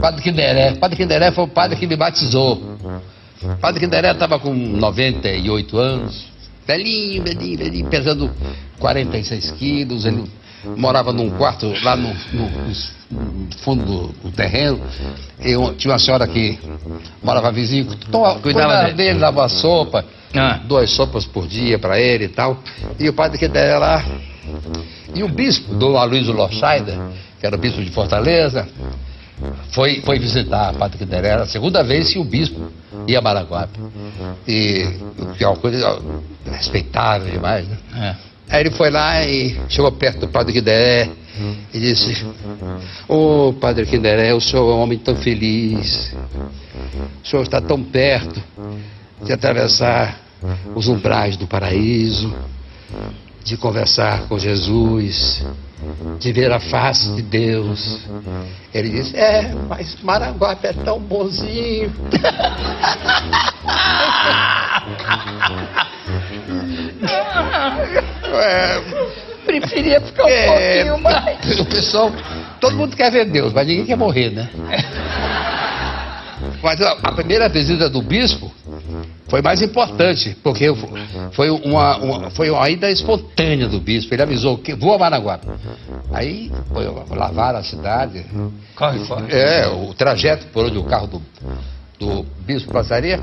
Padre Quinderé. Padre Quinderé foi o padre que me batizou. Padre Quinderé estava com 98 anos, velhinho, velhinho, velhinho, pesando 46 quilos. Ele morava num quarto lá no, no- no fundo do, do terreno. Eu, tinha uma senhora que morava vizinho, to- Cuidava dele. dele, dava sopa, duas sopas por dia para ele e tal. E o padre Quinderé lá. E o bispo, Dom Aloysio Lochaida, que era o bispo de Fortaleza, foi, foi visitar a Padre Quinderé, era a segunda vez que o bispo ia a Maraguape. E que é uma coisa respeitável demais, né? Aí ele foi lá e chegou perto do Padre Quinderé e disse: Ô Padre Quinderé, o senhor é um homem tão feliz, o senhor está tão perto de atravessar os umbrais do paraíso, de conversar com Jesus, de ver a face de Deus. Ele disse: É, mas Maranguape é tão bonzinho. É, Preferia ficar um É, pouquinho mais. o pessoal, todo mundo quer ver Deus, mas ninguém quer morrer, né? Mas a, a primeira visita do bispo foi mais importante, porque foi uma, uma- foi uma ida espontânea do bispo. Ele avisou que vou a Maraguá. Aí foi, lavaram a cidade. Corre fora. É, o trajeto por onde o carro do, do bispo passaria.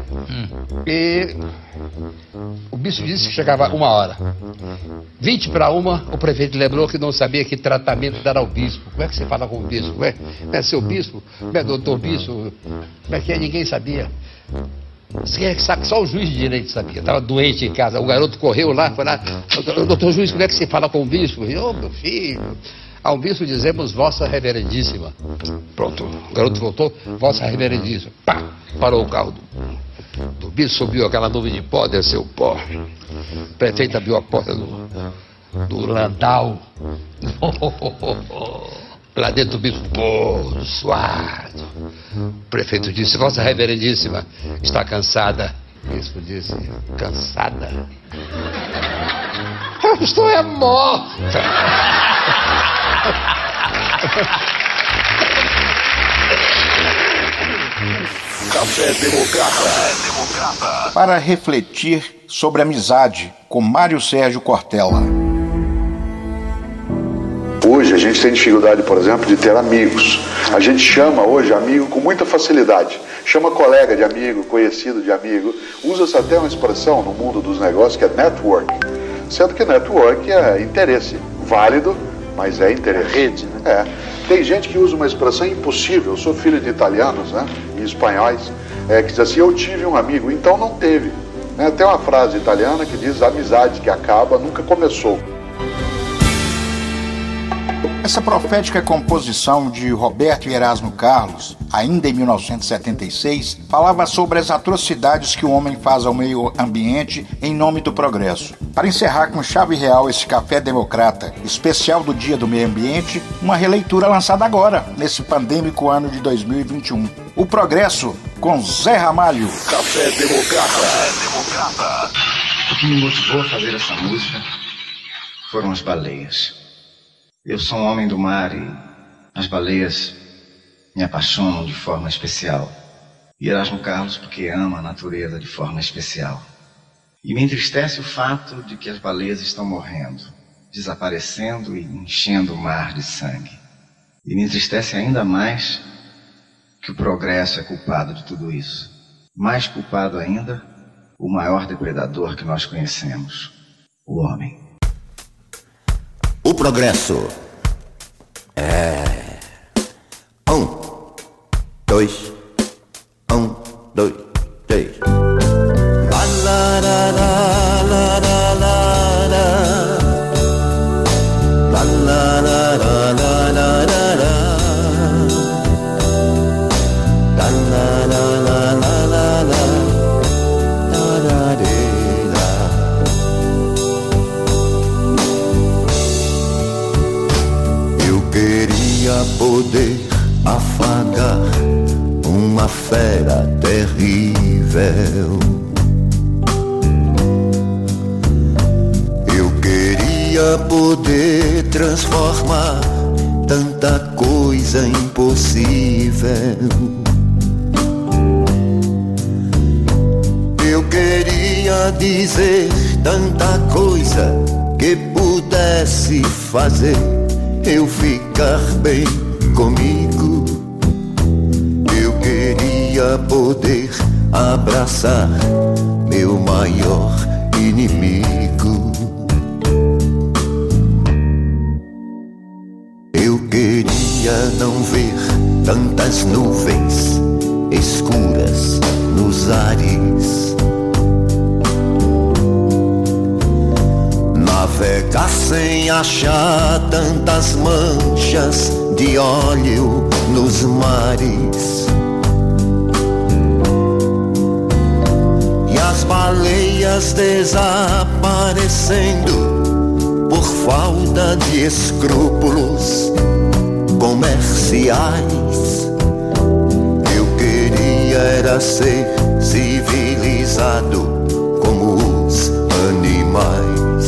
E o bispo disse que chegava uma hora. 20 para uma, o prefeito lembrou que não sabia que tratamento dar ao bispo. Como é que você fala com o bispo? Como é, como é seu bispo? Como é doutor bispo? Como é que é? Ninguém sabia. Só o juiz de direito sabia. Estava doente em casa. O garoto correu lá, foi lá. Doutor juiz, como é que você fala com o bispo? Ô, meu filho. Ao bispo dizemos Vossa Reverendíssima. Pronto, o garoto voltou, Vossa Reverendíssima. Pá! Parou o carro do, do bispo, subiu aquela nuvem de pó, desceu o pó. O prefeito abriu a porta do, do Landau. Lá dentro o bispo, pô, suado. O prefeito disse, Vossa Reverendíssima está cansada. O bispo disse, cansada? Eu estou é morta. Café Democrata. Para refletir sobre amizade com Mário Sérgio Cortella. Hoje a gente tem dificuldade, por exemplo, de ter amigos. A gente chama hoje amigo com muita facilidade. Chama colega de amigo, conhecido de amigo. Usa-se até uma expressão no mundo dos negócios que é network. Sendo que network é interesse. Válido, mas é interesse. Rede, né? É. Tem gente que usa uma expressão impossível. Eu sou filho de italianos, né? E espanhóis. É, que diz assim, eu tive um amigo, então não teve. Né? Tem uma frase italiana que diz, amizade que acaba nunca começou. Essa profética composição de Roberto e Erasmo Carlos, ainda em 1976, falava sobre as atrocidades que o homem faz ao meio ambiente em nome do progresso. Para encerrar com chave real esse café democrata, especial do Dia do Meio Ambiente, uma releitura lançada agora, nesse pandêmico ano de 2021. O Progresso, com Zé Ramalho. Café Democrata. O que me motivou a fazer essa música foram as baleias. Eu sou um homem do mar e as baleias me apaixonam de forma especial. E Erasmo Carlos porque ama a natureza de forma especial. E me entristece o fato de que as baleias estão morrendo, desaparecendo e enchendo o mar de sangue. E me entristece ainda mais que o progresso é culpado de tudo isso. Mais culpado ainda, o maior depredador que nós conhecemos, o homem. Progresso. É. Um, dois, um, dois, três. Queria poder transformar tanta coisa impossível. Eu queria dizer tanta coisa que pudesse fazer eu ficar bem comigo. Eu queria poder abraçar meu maior inimigo. Não ver tantas nuvens escuras nos ares. Navegar sem achar tantas manchas de óleo nos mares. E a baleias desaparecendo por falta de escrúpulos comerciais. Eu queria era ser civilizado como os animais.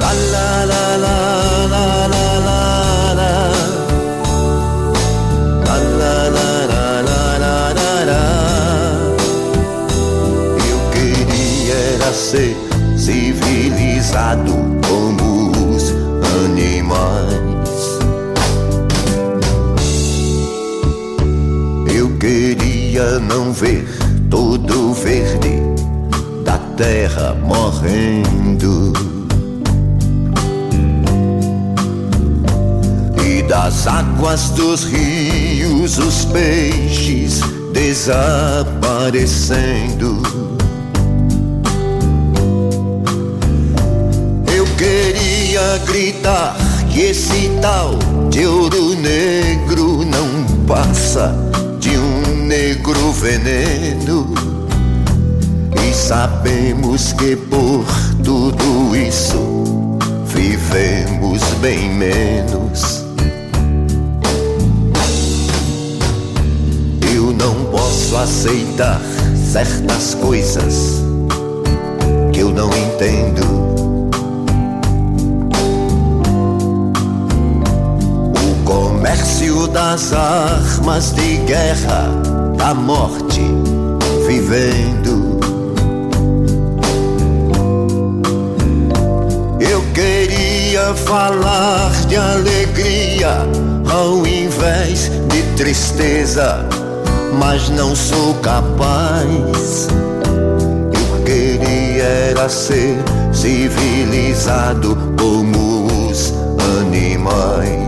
La la la la la la la la. Ser civilizado como os animais. Eu queria não ver todo verde da terra morrendo. E das águas dos rios os peixes desaparecendo. Queria gritar que esse tal de ouro negro não passa de um negro veneno. E sabemos que por tudo isso vivemos bem menos. Eu não posso aceitar certas coisas que eu não entendo. Das armas de guerra, da morte, vivendo. Eu queria falar de alegria ao invés de tristeza, mas não sou capaz. Eu queria era ser civilizado como os animais.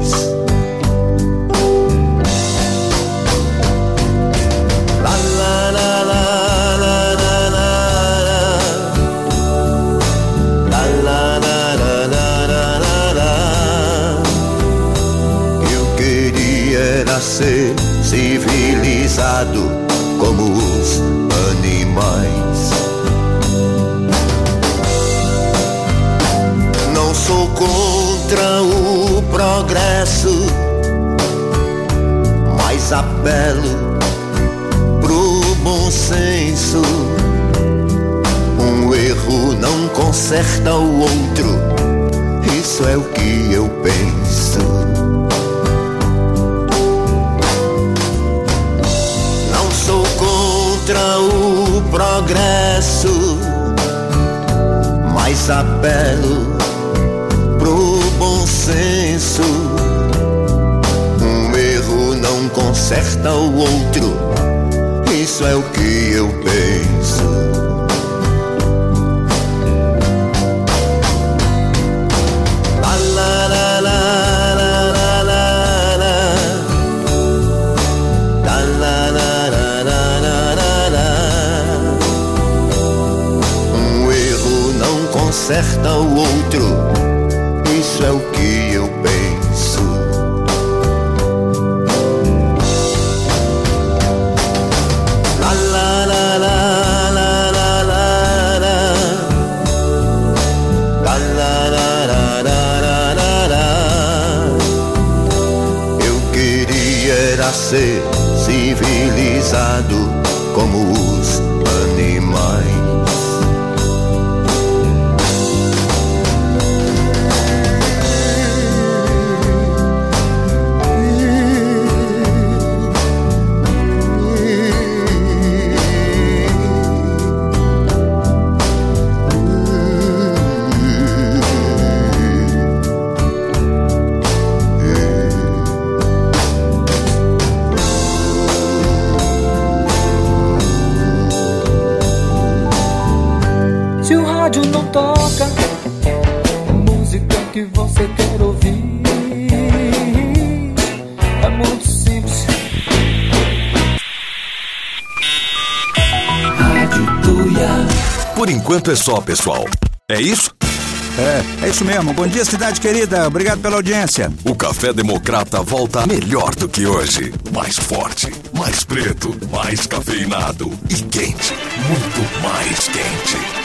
Civilizado como os animais. Não sou contra o progresso, mas apelo pro bom senso. Um erro não conserta o outro, isso é o que eu penso. Contra o progresso, mas apelo pro bom senso. Um erro não conserta o outro, isso é o que eu penso. Conserta o outro, isso é o que eu penso. Eu queria era ser civilizado como os Por enquanto é só, pessoal. É isso? É, é isso mesmo. Bom dia, cidade querida. Obrigado pela audiência. O Café Democrata volta melhor do que hoje. Mais forte, mais preto, mais cafeinado e quente. Muito mais quente.